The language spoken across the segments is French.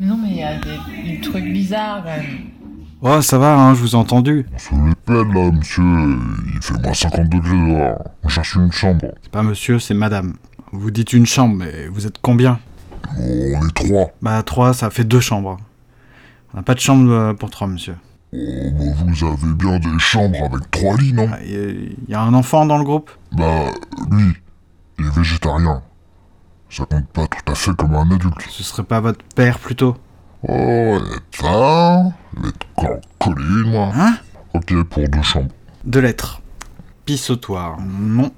Mais non, mais il y a des, des trucs bizarres quand même. Oh, ça va, hein, je vous ai entendu. Ça peine là, monsieur. Il fait moins 50 degrés dehors. On cherche une chambre. C'est pas monsieur, c'est madame. Vous dites une chambre, mais vous êtes combien? Oh, on est trois. Bah, trois, ça fait deux chambres. On n'a pas de chambre euh, pour trois, monsieur. Oh, bah vous avez bien des chambres avec trois lits, non? Il y, y a un enfant dans le groupe? Bah, lui, il est végétarien. Ça compte pas tout à fait comme un adulte. Ce serait pas votre père plutôt? Oh, ça Je vais te encore coller une, moi. Hein? Ok, pour deux chambres. Deux lettres. Pissotoire. Non.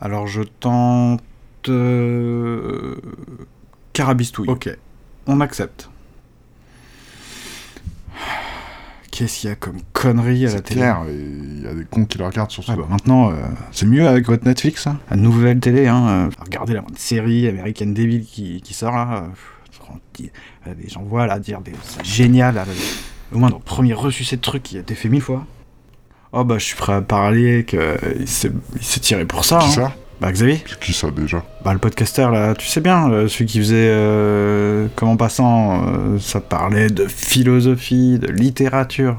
Alors je tente. Euh... Carabistouille. Ok. On accepte. Qu'est-ce qu'il y a comme connerie à la C'est télé clair, il y a des cons qui le regardent sur ce Ah bah maintenant, euh, c'est mieux avec votre Netflix, hein. La nouvelle télé, hein. euh, regardez la moindre série américaine débile qui, qui sort là. euh, euh, gens voient là dire des c'est génial. Là, au moins dans le premier reçu ces trucs qui a été fait mille fois. Oh bah je suis prêt à parler que il s'est tiré pour ça. Hein. ça? Bah Xavier C'est qui ça déjà Bah le podcaster là, tu sais bien, euh, celui qui faisait euh, comme en passant, euh, ça parlait de philosophie, de littérature.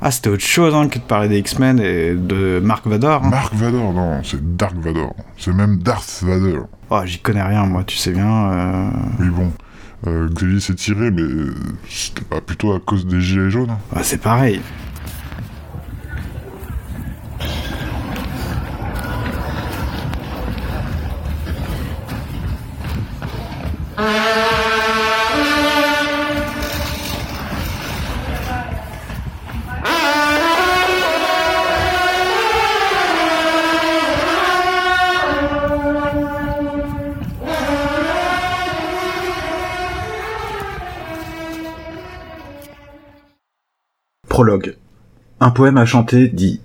Ah c'était autre chose hein, que de parler des X-Men et de Mark Vador. hein. Mark Vador, non, c'est Dark Vador. C'est même Darth Vader. Oh, j'y connais rien, moi, tu sais bien. Oui, bon. Euh, Xavier s'est tiré, mais c'était pas plutôt à cause des gilets jaunes bah, c'est pareil. Un poème à chanter dit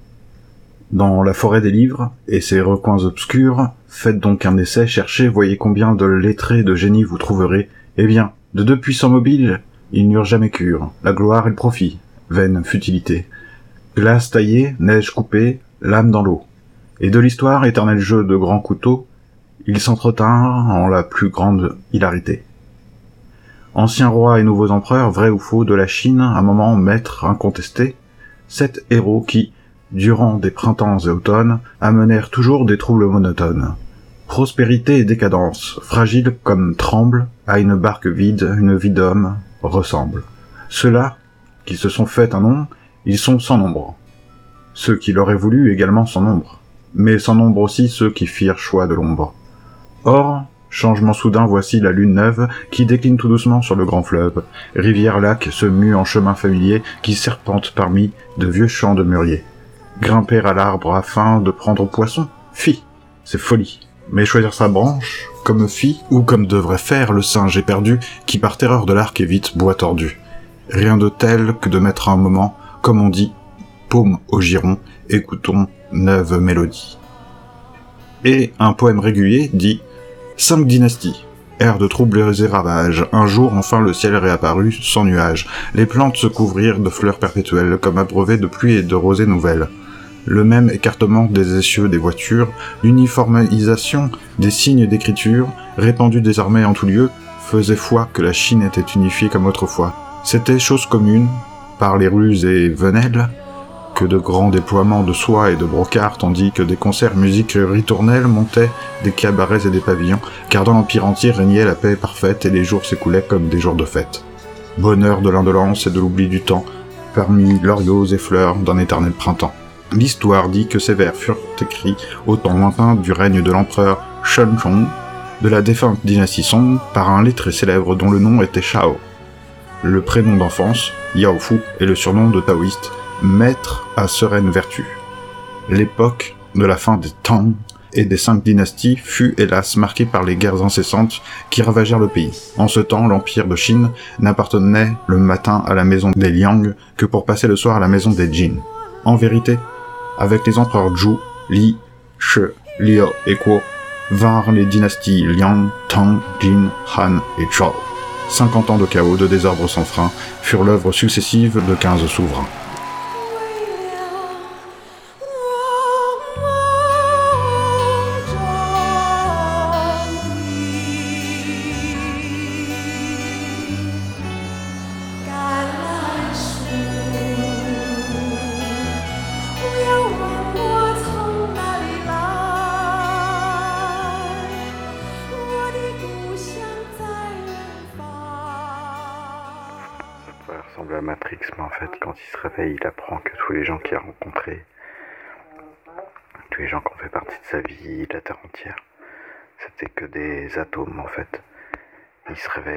Dans la forêt des livres et ses recoins obscurs, faites donc un essai, cherchez, voyez combien de lettrés de génie vous trouverez. Eh bien, de deux puissants mobiles, ils n'eurent jamais cure, la gloire et le profit, vaine futilité. Glace taillée, neige coupée, lame dans l'eau. Et de l'histoire, éternel jeu de grands couteaux, ils s'entretinrent en la plus grande hilarité. Anciens rois et nouveaux empereurs, vrais ou faux, de la Chine, un moment maître incontesté, sept héros qui, durant des printemps et automnes, amenèrent toujours des troubles monotones. Prospérité et décadence, fragiles comme tremblent, à une barque vide, une vie d'homme ressemble. Ceux-là, qui se sont fait un nom, ils sont sans nombre. Ceux qui l'auraient voulu également sans nombre. Mais sans nombre aussi ceux qui firent choix de l'ombre. Or, changement soudain, voici la lune neuve qui décline tout doucement sur le grand fleuve. Rivière-lac se mue en chemin familier qui serpente parmi de vieux champs de mûriers. Grimper à l'arbre afin de prendre poisson Fi, c'est folie. Mais choisir sa branche, comme fit ou comme devrait faire le singe éperdu qui par terreur de l'arc évite bois tordu. Rien de tel que de mettre un moment, comme on dit, paume au giron, écoutons neuve mélodie. Et un poème régulier dit Cinq dynasties. Ère de troubles et ravages. Un jour, enfin, le ciel réapparut, sans nuages. Les plantes se couvrirent de fleurs perpétuelles, comme abreuvées de pluie et de rosées nouvelles. Le même écartement des essieux des voitures, l'uniformisation des signes d'écriture, répandue désormais en tout lieu, faisait foi que la Chine était unifiée comme autrefois. C'était chose commune, par les rues et venelles, que de grands déploiements de soie et de brocart, tandis que des concerts musiques ritournelles montaient des cabarets et des pavillons, car dans l'Empire entier régnait la paix parfaite et les jours s'écoulaient comme des jours de fête. Bonheur de l'indolence et de l'oubli du temps, parmi loriots et fleurs d'un éternel printemps. L'histoire dit que ces vers furent écrits au temps lointain du règne de l'empereur Shunchong, de la défunte dynastie Song, par un lettré célèbre dont le nom était Shao. Le prénom d'enfance, Yao Fu, est le surnom de taoïste, maître à sereine vertu. L'époque de la fin des Tang et des cinq dynasties fut hélas marquée par les guerres incessantes qui ravagèrent le pays. En ce temps, l'empire de Chine n'appartenait le matin à la maison des Liang que pour passer le soir à la maison des Jin. En vérité, avec les empereurs Zhu, Li, Shi, Liao et Kuo, vinrent les dynasties Liang, Tang, Jin, Han et Zhou. 50 ans de chaos, de désordre sans frein, furent l'œuvre successive de 15 souverains.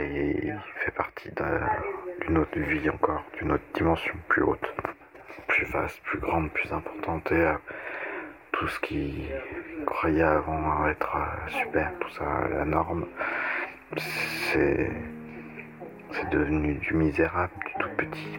Et il fait partie d'une autre vie encore, d'une autre dimension plus haute, plus vaste, plus grande, plus importante et euh, tout ce qui croyait avant être euh, super, tout ça, la norme, c'est devenu du misérable, du tout petit.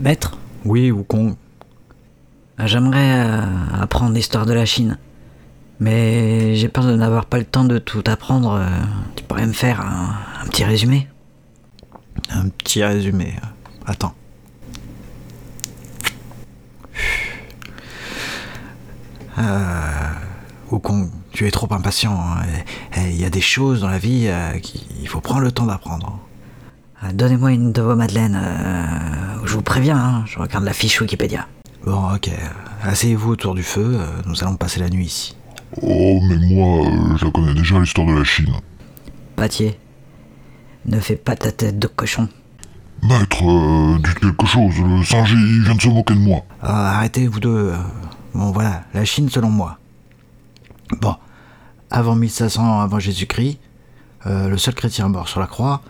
Maître, Oui, Wukong. j'aimerais euh, apprendre l'histoire de la Chine. Mais j'ai peur de n'avoir pas le temps de tout apprendre. euh, Tu pourrais me faire un, un petit résumé? Un petit résumé. Attends. Euh, Wukong, tu es trop impatient. hein. Il y a des choses dans la vie euh, qu'il faut prendre le temps d'apprendre. Euh, Donnez-moi une de vos madeleines. euh, je vous préviens, hein, je regarde la fiche Wikipédia. Bon, ok. Asseyez-vous autour du feu. euh, Nous allons passer la nuit ici. Oh, mais moi, euh, je connais déjà l'histoire de la Chine. Pâtier, ne fais pas ta tête de cochon. Maître, euh, dites quelque chose, le singe il vient de se moquer de moi. Ah, arrêtez, vous deux. Bon, voilà, la Chine selon moi. Bon, avant 1500 avant Jésus-Christ, euh, le seul chrétien mort sur la croix,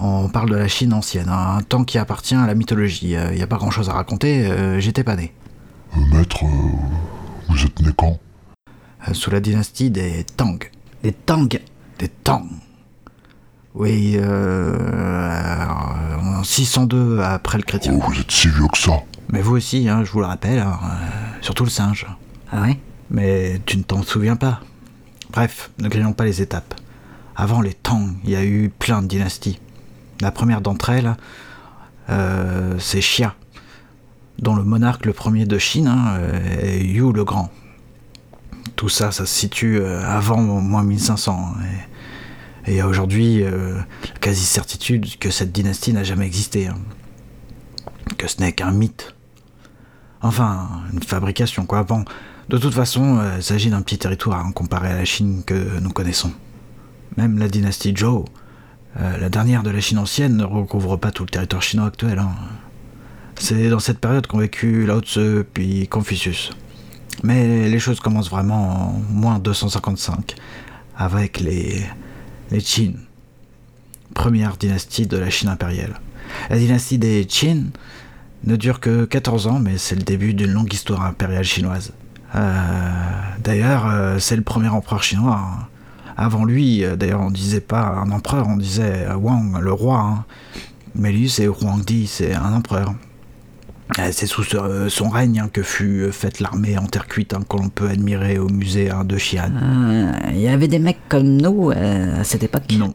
on parle de la Chine ancienne, hein, un temps qui appartient à la mythologie. Il n'y a pas grand-chose à raconter, euh, j'étais pas né. Euh, maître, euh, vous êtes né quand? Euh, sous la dynastie des Tang. Des Tang Des Tang. Oui, euh, en 602 après le chrétien. Oh, vous êtes si vieux que ça. Mais vous aussi, hein, je vous le rappelle, hein, euh, surtout le singe. Ah ouais? Mais tu ne t'en souviens pas. Bref, ne grillons pas les étapes. Avant les Tang, il y a eu plein de dynasties. La première d'entre elles, euh, c'est Xia, dont le monarque le premier de Chine hein, euh, est Yu le Grand. Tout ça, ça se situe euh, avant moins 1500. hein, Et, il y a aujourd'hui la quasi-certitude que cette dynastie n'a jamais existé. hein. Que ce n'est qu'un mythe. Enfin, une fabrication, quoi. Bon, de toute façon, il s'agit d'un petit territoire comparé à la Chine que nous connaissons. Même la dynastie Zhou, euh, la dernière de la Chine ancienne, ne recouvre pas tout le territoire chinois actuel. hein. C'est dans cette période qu'ont vécu Lao Tzu puis Confucius. Mais les choses commencent vraiment en moins 255, avec les, les Qin, première dynastie de la Chine impériale. La dynastie des Qin ne dure que 14 ans, mais c'est le début d'une longue histoire impériale chinoise. Euh, d'ailleurs, euh, c'est le premier empereur chinois. hein. Avant lui, euh, d'ailleurs, on disait pas un empereur, on disait euh, Wang, le roi. hein. Mais lui, c'est Huangdi, c'est un empereur. Euh, C'est sous son règne hein, que fut faite l'armée en terre cuite hein, que l'on peut admirer au musée hein, de Xi'an. Euh, Il y avait des mecs comme nous euh, à cette époque Non.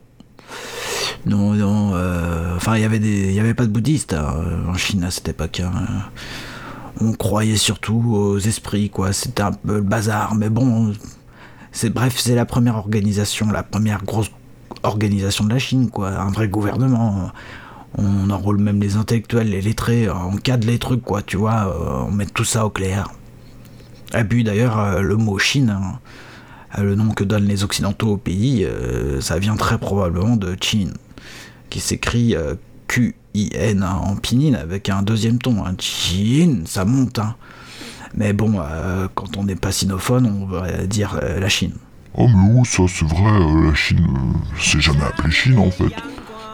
Non, non. euh, enfin, il y avait des, il y avait pas de bouddhistes en Chine à cette époque. On croyait surtout aux esprits, quoi. C'était un peu le bazar, mais bon. Bref, c'est la première organisation, la première grosse organisation de la Chine, quoi. Un vrai gouvernement. On enrôle même les intellectuels, les lettrés, on cadre les trucs, quoi. Tu vois, euh, on met tout ça au clair. Et puis d'ailleurs, euh, le mot Chine. hein, euh, le nom que donnent les Occidentaux au pays, ça vient très probablement de Qin, qui s'écrit Q-I-N hein, en pinyin avec un deuxième ton. Hein. Qin, ça monte. Hein. Mais bon, euh, quand on n'est pas sinophone, on va dire euh, la Chine. Oh mais où ça, c'est vrai, euh, la Chine, euh, c'est jamais appelé Chine en fait.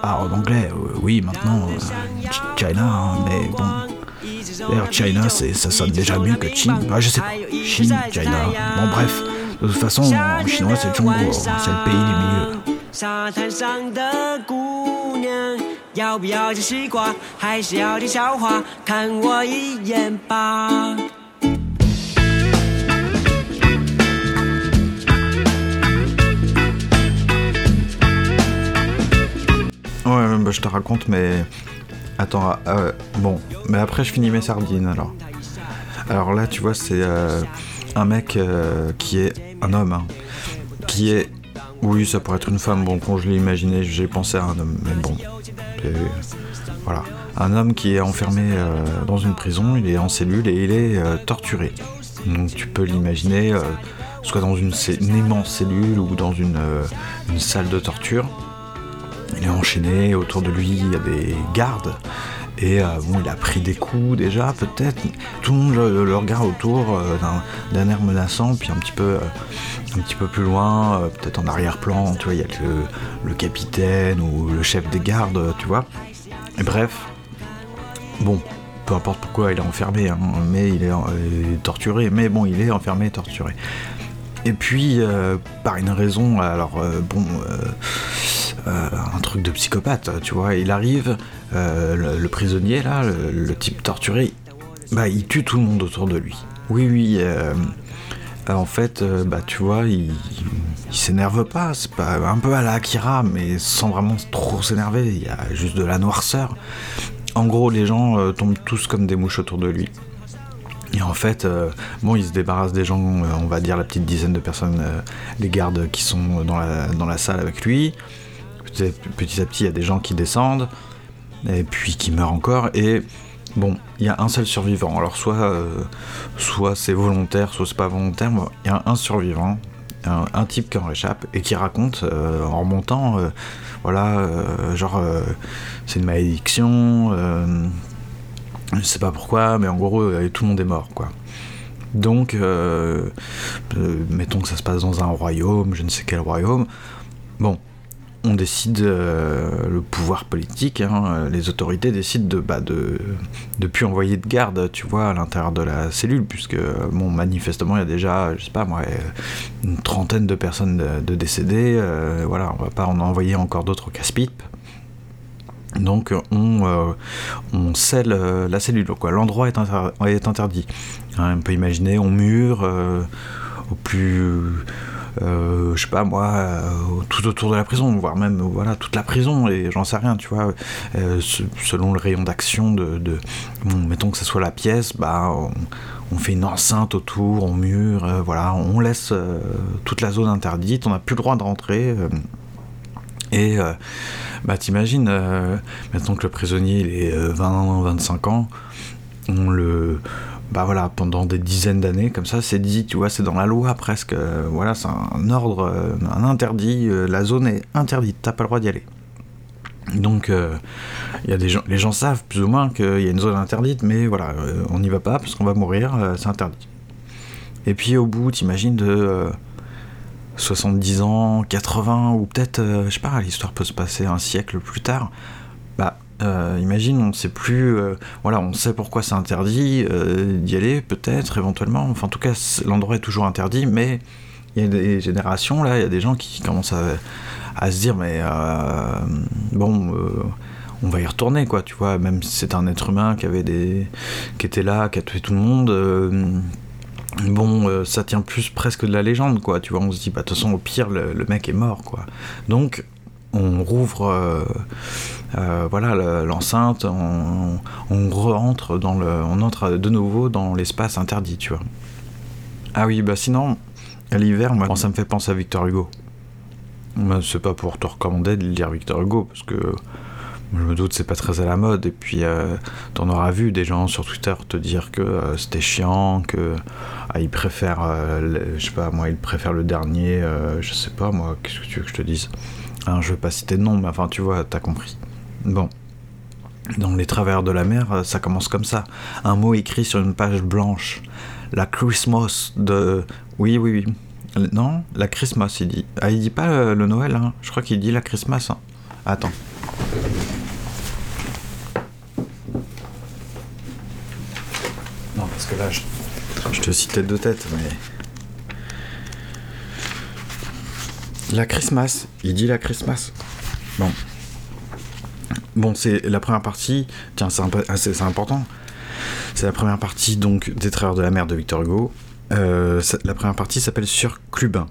Ah, en anglais, euh, oui, maintenant, euh, Ch- China, hein, mais bon. D'ailleurs, China, c'est, ça sonne déjà mieux que Chine. Ah, je sais pas. Chine, China. Bon, bref. De toute façon, en chinois, c'est Zhongguo, hein, c'est le pays du milieu. 沙滩上的姑娘，要不要吃西瓜，还是要听笑话？看我一眼吧。 Ouais, bah, je te raconte, mais. Attends, euh, bon. Mais après, je finis mes sardines alors. Alors là, tu vois, c'est euh, un mec euh, qui est un homme, hein, qui est. Oui, ça pourrait être une femme. Bon, quand je l'ai imaginé, j'ai pensé à un homme, mais bon. Voilà. Un homme qui est enfermé dans une prison, il est en cellule et il est torturé. Donc tu peux l'imaginer, soit dans une, une immense cellule ou dans une salle de torture. Il est enchaîné, autour de lui il y a des gardes. Et euh, bon, il a pris des coups déjà, peut-être. Tout le monde le, regarde autour euh, d'un- air menaçant, puis un petit peu, euh, un petit peu plus loin, peut-être en arrière-plan, tu vois, il y a le, le capitaine ou le chef des gardes, tu vois. Et bref, bon, peu importe pourquoi il est enfermé, hein, mais il est euh, torturé, mais bon, il est enfermé et torturé. Et puis, par une raison, alors bon, un truc de psychopathe, tu vois, il arrive, euh, le, prisonnier là, le, type torturé, bah il tue tout le monde autour de lui. Oui, oui, euh, en fait, euh, bah tu vois, il, s'énerve pas, c'est pas un peu à la Akira, mais sans vraiment trop s'énerver, il y a juste de la noirceur. En gros, les gens euh, tombent tous comme des mouches autour de lui. Et en fait, euh, bon, il se débarrasse des gens, euh, on va dire la petite dizaine de personnes, euh, les gardes qui sont dans la salle avec lui. Petit, à petit, il y a des gens qui descendent, et puis qui meurent encore. Et bon, il y a un seul survivant. Alors, soit, euh, soit c'est volontaire, soit c'est pas volontaire. mais Il y a un survivant, un, type qui en réchappe et qui raconte euh, en remontant, euh, voilà, genre, c'est une malédiction. je sais pas pourquoi, mais en gros, tout le monde est mort, quoi. Donc, mettons que ça se passe dans un royaume, je ne sais quel royaume. Bon, on décide, euh, le pouvoir politique, hein, euh, les autorités décident de, bah, de, de plus envoyer de garde, tu vois, à l'intérieur de la cellule, puisque, bon, manifestement, il y a déjà, je sais pas moi, une trentaine de personnes de, de décédées. euh, voilà, on va pas en envoyer encore d'autres au casse-pipe. Donc on, scelle la cellule, quoi. L'endroit est, est interdit. Hein, on peut imaginer, on mure au plus, je sais pas moi, euh, tout autour de la prison, voire même voilà toute la prison. Et j'en sais rien, tu vois. euh, se- selon le rayon d'action de, mettons que ce soit la pièce, bah on, fait une enceinte autour, on mure, euh, voilà, on laisse euh, toute la zone interdite, on n'a plus le droit de rentrer. euh, et euh, bah t'imagines, euh, maintenant que le prisonnier il est 20-25 ans, on le... Bah voilà, pendant des dizaines d'années, comme ça, c'est dit, tu vois, c'est dans la loi presque. euh, voilà, c'est un ordre, euh, un interdit, euh, la zone est interdite, t'as pas le droit d'y aller. Donc, il y a des gens, les gens savent plus ou moins qu'il y a une zone interdite, mais voilà, on n'y va pas parce qu'on va mourir, c'est interdit. Et puis au bout, t'imagines de euh, 70 ans, 80, ou peut-être, je sais pas, l'histoire peut se passer un siècle plus tard. Bah, euh, imagine, on sait plus, euh, voilà, on sait pourquoi c'est interdit euh, d'y aller, peut-être, éventuellement. Enfin, en tout cas, l'endroit est toujours interdit, mais il y a des générations là, il y a des gens qui commencent à, se dire, mais bon. on va y retourner quoi tu vois même si c'est un être humain qui avait des qui était là qui a tué tout le monde bon ça tient plus presque de la légende quoi tu vois on se dit bah de toute façon au pire le mec est mort quoi donc on rouvre euh, euh, voilà le- l'enceinte on, rentre dans le on entre de nouveau dans l'espace interdit tu vois. Ah oui bah sinon l'hiver moi ça me fait penser à Victor Hugo. C'est pas pour te recommander de lire Victor Hugo parce que je me doute c'est pas très à la mode. Et puis euh, t'en auras vu des gens sur Twitter te dire que euh, c'était chiant que ah, ils préfèrent le- je sais moi ils préfèrent le dernier je sais pas moi qu'est-ce que tu veux que je te dise? Hein, je vais pas citer de nom mais enfin tu vois t'as compris bon dans les travers de la mer euh, ça commence comme ça un mot écrit sur une page blanche la Christmas de. Oui, oui, oui. Non, la Christmas, il dit. Ah, il dit pas euh, le Noël, hein. Je crois qu'il dit la Christmas. hein. Attends. Non, parce que là, je, je te citais deux têtes, mais. La Christmas. Il dit la Christmas. Bon. Bon, c'est la première partie. Tiens, ah, c'est- important. C'est la première partie donc des Travailleurs de la mer de Victor Hugo. Euh, la première partie s'appelle Sur Clubin.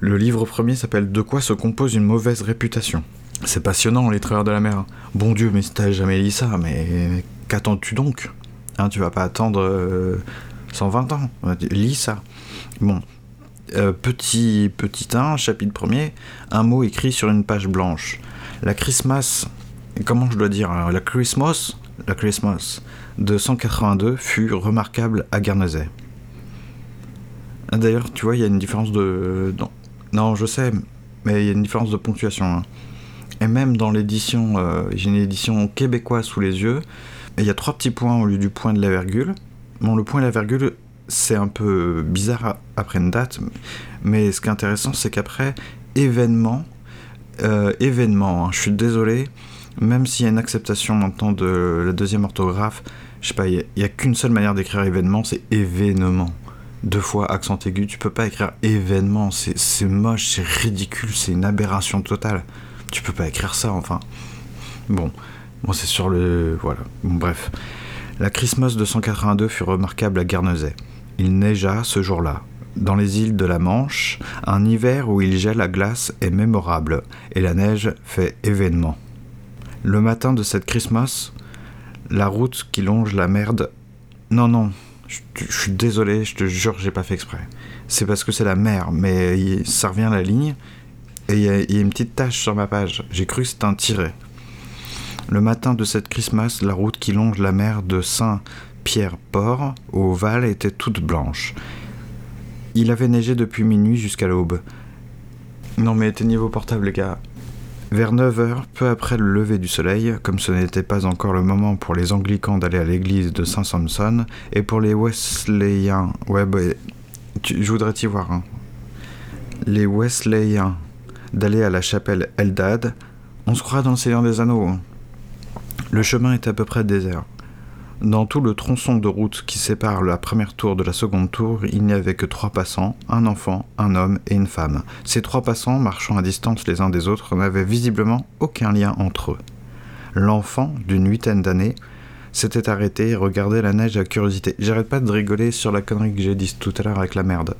Le livre premier s'appelle De quoi se compose une mauvaise réputation. C'est passionnant, les Travailleurs de la mer. Bon Dieu, mais si t'as jamais lu ça, mais qu'attends-tu donc Hein, Tu vas pas attendre euh, 120 ans. Lis ça. Bon. Euh, petit, petit 1, chapitre premier, un mot écrit sur une page blanche. La Christmas, comment je dois dire euh, La Christmas, la Christmas de 182 fut remarquable à Guernesey. D'ailleurs, tu vois, il y a une différence de. Non, non, je sais, mais il y a une différence de ponctuation. hein. Et même dans l'édition, euh, j'ai une édition québécoise sous les yeux, il y a trois petits points au lieu du point de la virgule. Bon, le point et la virgule, c'est un peu bizarre après une date, mais ce qui est intéressant, c'est qu'après, événement, euh, événement, hein, je suis désolé, même s'il y a une acceptation maintenant de la deuxième orthographe, je sais pas, il n'y a, qu'une seule manière d'écrire événement, c'est événement. Deux fois accent aigu, tu peux pas écrire événement, c'est moche, c'est ridicule, c'est une aberration totale. Tu peux pas écrire ça, enfin. Bon, bon c'est sur le... Voilà, bon, bref. La Christmas de 182 fut remarquable à Guernesey. Il neigea ce jour-là. Dans les îles de la Manche, un hiver où il gèle la glace est mémorable, et la neige fait événement. Le matin de cette Christmas, la route qui longe la merde. Non, non, je, suis désolé, je te jure, j'ai pas fait exprès. C'est parce que c'est la mer, mais ça revient à la ligne, et il y, y a une petite tache sur ma page. J'ai cru que c'était un tiret. Le matin de cette Christmas, la route qui longe la mer de Saint-Pierre-Port au Val était toute blanche. Il avait neigé depuis minuit jusqu'à l'aube. Non mais éteignez vos portables les gars. Vers 9h, peu après le lever du soleil, comme ce n'était pas encore le moment pour les anglicans d'aller à l'église de Saint-Sampson, et pour les Wesleyens, ouais, bah, tu- je voudrais t'y voir, hein. Les Wesleyens d'aller à la chapelle Eldad, on se croit dans le Seigneur des Anneaux. hein. Le chemin est à peu près désert. Dans tout le tronçon de route qui sépare la première tour de la seconde tour, il n'y avait que trois passants, un enfant, un homme et une femme. Ces trois passants, marchant à distance les uns des autres, n'avaient visiblement aucun lien entre eux. L'enfant, d'une huitaine d'années, s'était arrêté et regardait la neige avec curiosité. J'arrête pas de rigoler sur la connerie que j'ai dit tout à l'heure avec la merde.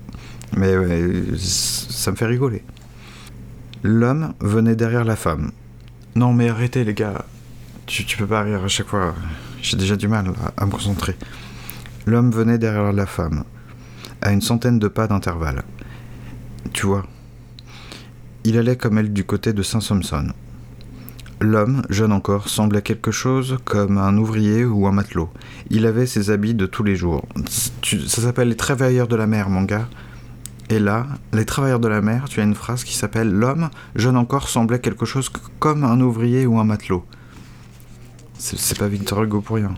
Mais ça me fait rigoler. L'homme venait derrière la femme. Non mais arrêtez les gars, tu, tu peux pas rire à chaque fois. J'ai déjà du mal à, me concentrer. L'homme venait derrière la femme, à une centaine de pas d'intervalle. Tu vois, il allait comme elle du côté de Saint-Sampson. L'homme, jeune encore, semblait quelque chose comme un ouvrier ou un matelot. Il avait ses habits de tous les jours. Ça s'appelle les travailleurs de la mer, mon gars. Et là, les travailleurs de la mer, tu as une phrase qui s'appelle L'homme, jeune encore, semblait quelque chose comme un ouvrier ou un matelot. C'est pas Victor Hugo pour rien.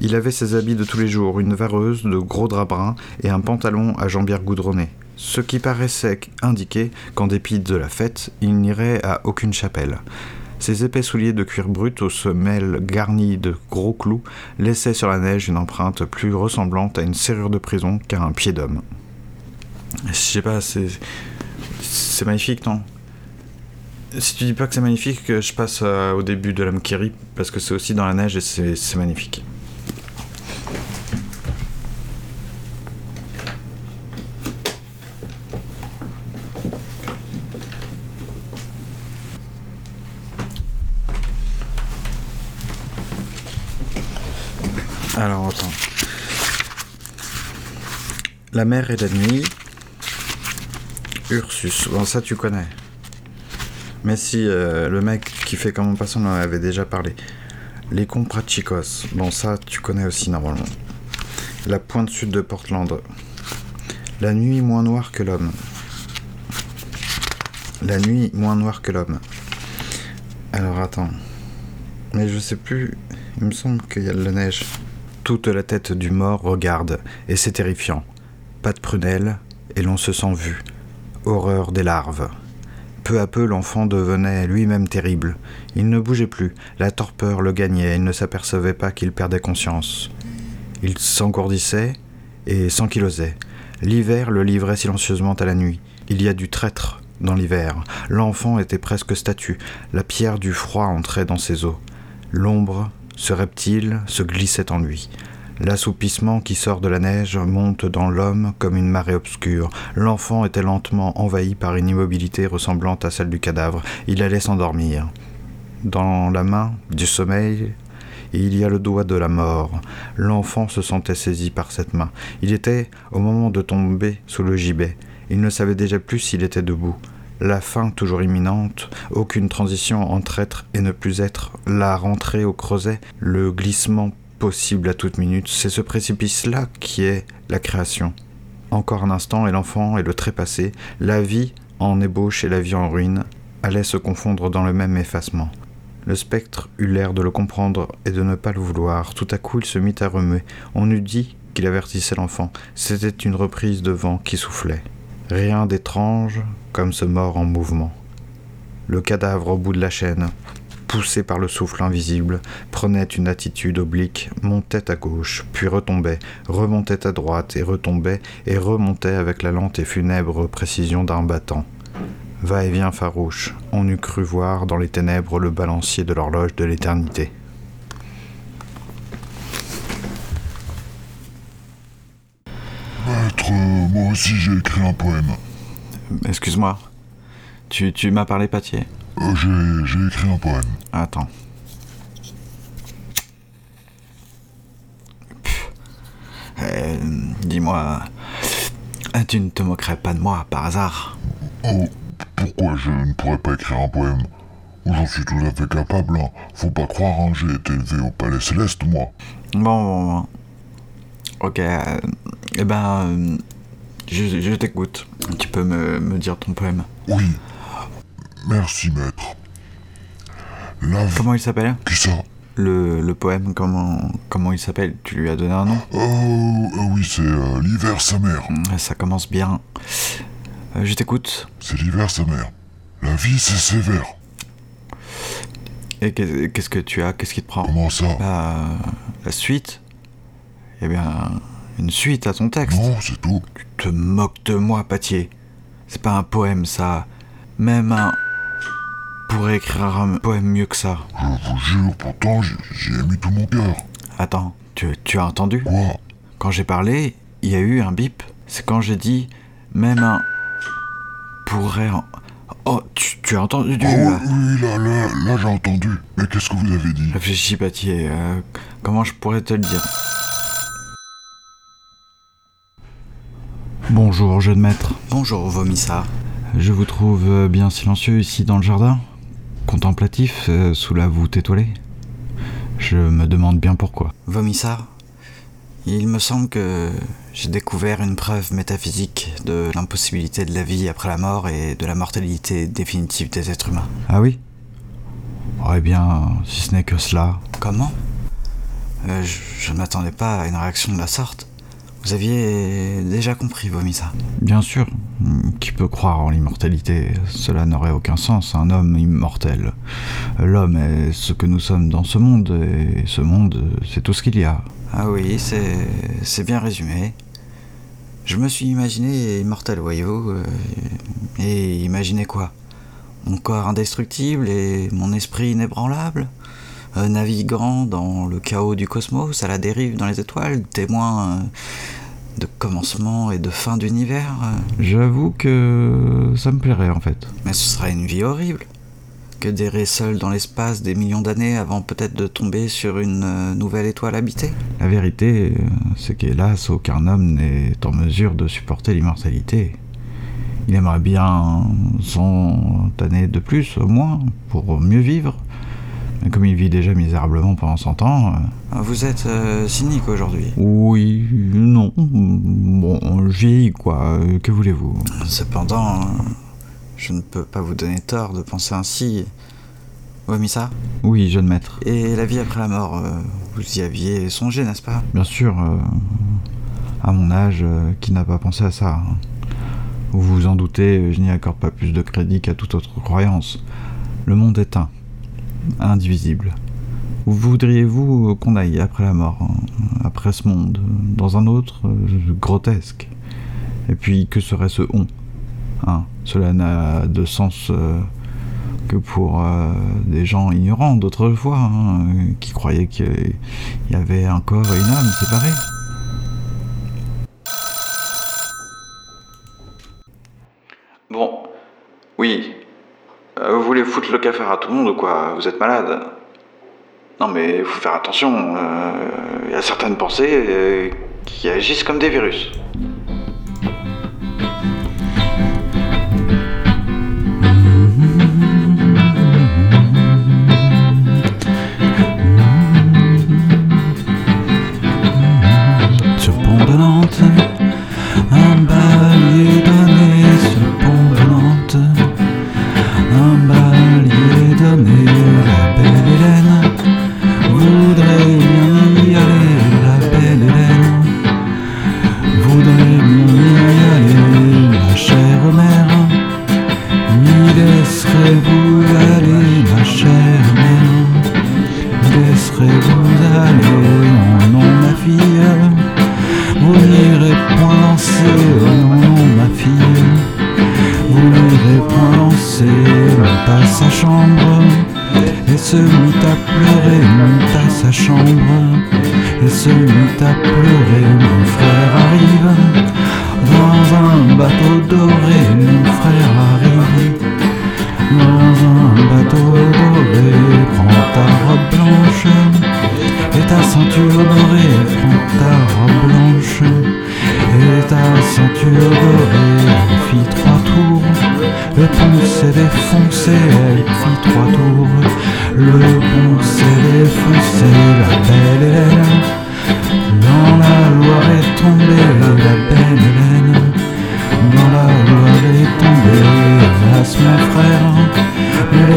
Il avait ses habits de tous les jours, une vareuse de gros draps bruns et un pantalon à jambières goudronnées. Ce qui paraissait indiquer qu'en dépit de la fête, il n'irait à aucune chapelle. Ses épais souliers de cuir brut aux semelles garnies de gros clous laissaient sur la neige une empreinte plus ressemblante à une serrure de prison qu'à un pied d'homme. Je sais pas, c'est. C'est magnifique, non? Si tu dis pas que c'est magnifique, que je passe euh, au début de qui rit, parce que c'est aussi dans la neige et c'est magnifique. Alors, attends. La mer et la nuit. Ursus. Bon, ça, tu connais. Mais si, euh, le mec qui fait comme en passant en avait déjà parlé. Les Comprachicos. Bon, ça, tu connais aussi normalement. La pointe sud de Portland. La nuit moins noire que l'homme. La nuit moins noire que l'homme. Alors, attends. Mais je sais plus. Il me semble qu'il y a de la neige. Toute la tête du mort regarde, et c'est terrifiant. Pas de prunelle, et l'on se sent vu. Horreur des larves. Peu à peu, l'enfant devenait lui-même terrible. Il ne bougeait plus, la torpeur le gagnait, il ne s'apercevait pas qu'il perdait conscience. Il s'engourdissait et s'ankylosait. L'hiver le livrait silencieusement à la nuit. Il y a du traître dans l'hiver. L'enfant était presque statue. La pierre du froid entrait dans ses os. L'ombre, ce reptile, se glissait en lui. L'assoupissement qui sort de la neige monte dans l'homme comme une marée obscure. L'enfant était lentement envahi par une immobilité ressemblante à celle du cadavre. Il allait s'endormir. Dans la main du sommeil, il y a le doigt de la mort. L'enfant se sentait saisi par cette main. Il était au moment de tomber sous le gibet. Il ne savait déjà plus s'il était debout. La fin toujours imminente, aucune transition entre être et ne plus être, la rentrée au creuset, le glissement possible à toute minute, c'est ce précipice-là qui est la création. Encore un instant et l'enfant et le trépassé, la vie en ébauche et la vie en ruine, allaient se confondre dans le même effacement. Le spectre eut l'air de le comprendre et de ne pas le vouloir. Tout à coup, il se mit à remuer. On eût dit qu'il avertissait l'enfant. C'était une reprise de vent qui soufflait. Rien d'étrange, comme ce mort en mouvement. Le cadavre au bout de la chaîne, poussé par le souffle invisible, prenait une attitude oblique, montait à gauche, puis retombait, remontait à droite et retombait et remontait avec la lente et funèbre précision d'un battant. Va-et-vient farouche, on eût cru voir dans les ténèbres le balancier de l'horloge de l'éternité. Maître, moi aussi j'ai écrit un poème. Excuse-moi, tu, tu m'as parlé pâtier Euh, j'ai, écrit un poème. Attends. Euh, Dis-moi, tu ne te moquerais pas de moi par hasard? Oh, pourquoi je ne pourrais pas écrire un poème? J'en suis tout à fait capable. hein. Faut pas croire, hein, j'ai été élevé au palais céleste, moi. Bon, bon, bon. Ok, euh, eh ben, euh, je, je t'écoute. Tu peux me, me dire ton poème. Oui. Merci, maître. La. Comment il s'appelle Qui ça le, le poème, comment, comment il s'appelle? Tu lui as donné un nom? Oh, euh, oui, c'est euh, l'hiver sa mère. Mm, Ça commence bien. Euh, je t'écoute. C'est l'hiver sa mère. La vie, c'est sévère. Et qu'est- qu'est-ce que tu as? Qu'est-ce qui te prend? Comment ça? Bah, la suite Eh bien, une suite à ton texte. Non, c'est tout. Tu te moques de moi, Pâtier. C'est pas un poème, ça. Même un... pourrait écrire un poème mieux que ça. Je vous jure, pourtant, j'y j'y ai mis tout mon cœur. Attends, tu, tu as entendu? Quoi? Quand j'ai parlé, il y a eu un bip. C'est quand j'ai dit même un pourrait. en- Oh, tu, tu as entendu Oh, là oui, là, là, là, j'ai entendu. Mais qu'est-ce que vous avez dit? Réfléchis, Pâtier. euh, comment je pourrais te le dire? Bonjour, jeune maître. Bonjour, vomissard. Je vous trouve euh, bien silencieux ici dans le jardin, contemplatif, euh, sous la voûte étoilée. Je me demande bien pourquoi. Vomissard Il me semble que j'ai découvert une preuve métaphysique de l'impossibilité de la vie après la mort et de la mortalité définitive des êtres humains. Ah oui? Oh, Eh bien, si ce n'est que cela. Comment? Euh, Je, je ne m'attendais pas à une réaction de la sorte. Vous aviez déjà compris, Vomissard. Bien sûr, qui peut croire en l'immortalité? Cela n'aurait aucun sens, un homme immortel. L'homme est ce que nous sommes dans ce monde, et ce monde, c'est tout ce qu'il y a. Ah oui, c'est bien résumé. Je me suis imaginé immortel, voyez-vous. euh, et imaginez quoi? Mon corps indestructible et mon esprit inébranlable? Naviguant dans le chaos du cosmos, à la dérive dans les étoiles, témoin euh, de commencement et de fin d'univers. euh. J'avoue que ça me plairait en fait. Mais ce serait une vie horrible que d'errer seul dans l'espace des millions d'années avant peut-être de tomber sur une euh, nouvelle étoile habitée. La vérité, euh, c'est qu'hélas, aucun homme n'est en mesure de supporter l'immortalité. Il aimerait bien 100 années de plus, au moins, pour mieux vivre. Mais comme il vit déjà misérablement pendant 100 ans, euh, Ah, Vous êtes euh, cynique aujourd'hui. Oui, non. Bon, je vieillis, quoi. Euh, Que voulez-vous? Cependant, je ne peux pas vous donner tort de penser ainsi. Wamisa Oui, jeune maître. Et la vie après la mort, vous y aviez songé, n'est-ce pas? Bien sûr, à mon âge, qui n'a pas pensé à ça Vous vous en doutez, je n'y accorde pas plus de crédit qu'à toute autre croyance. Le monde est un, indivisible. Où voudriez-vous qu'on aille après la mort Après ce monde Dans un autre euh, grotesque? Et puis, que serait ce on? Hein? Cela n'a de sens euh, que pour euh, des gens ignorants d'autrefois, hein, qui croyaient qu'il y avait un corps et une âme séparés. Bon, oui. Euh, vous voulez foutre le cafard à tout le monde ou quoi Vous êtes malade Non mais faut faire attention. Il y a certaines pensées euh, qui agissent comme des virus.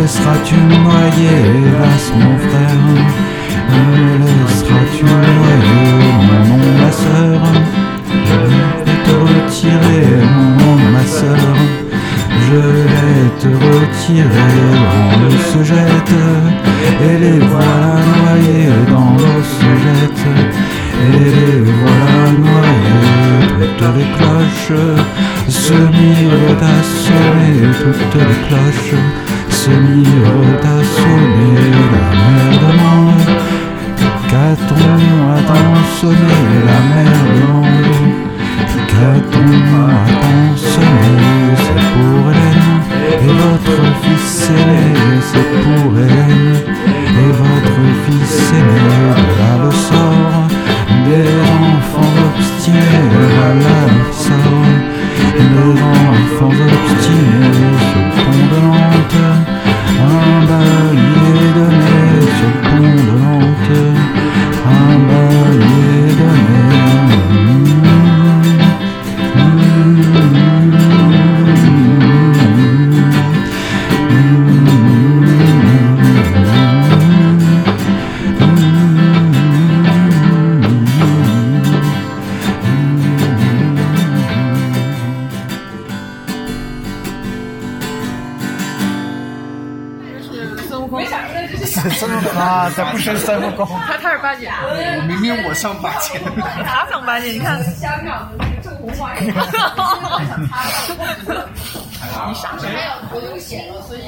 Laisseras-tu noyer, hélas mon frère? Me laisseras-tu noyer mon nom ma sœur? Je vais te retirer mon nom ma sœur. Je vais te retirer dans l'eau se jette. Et les voilà noyés dans l'eau se jette Et les voilà noyés Toutes les cloches. Se mirent à sonner Toutes les cloches se mirent à sonner La mer demande Qu'a-t-on à tant sonner la mer demande Qu'a-t-on à tant sonner C'est pour Hélène. Et votre fils aîné C'est pour Hélène. Et votre fils aîné Voilà le sort. Des enfants obstinés Voilà le sort. Des enfants obstinés 上八去，他上八去，你看香港的那个正红花，哈哈哈！你傻，还有我都写了，所以。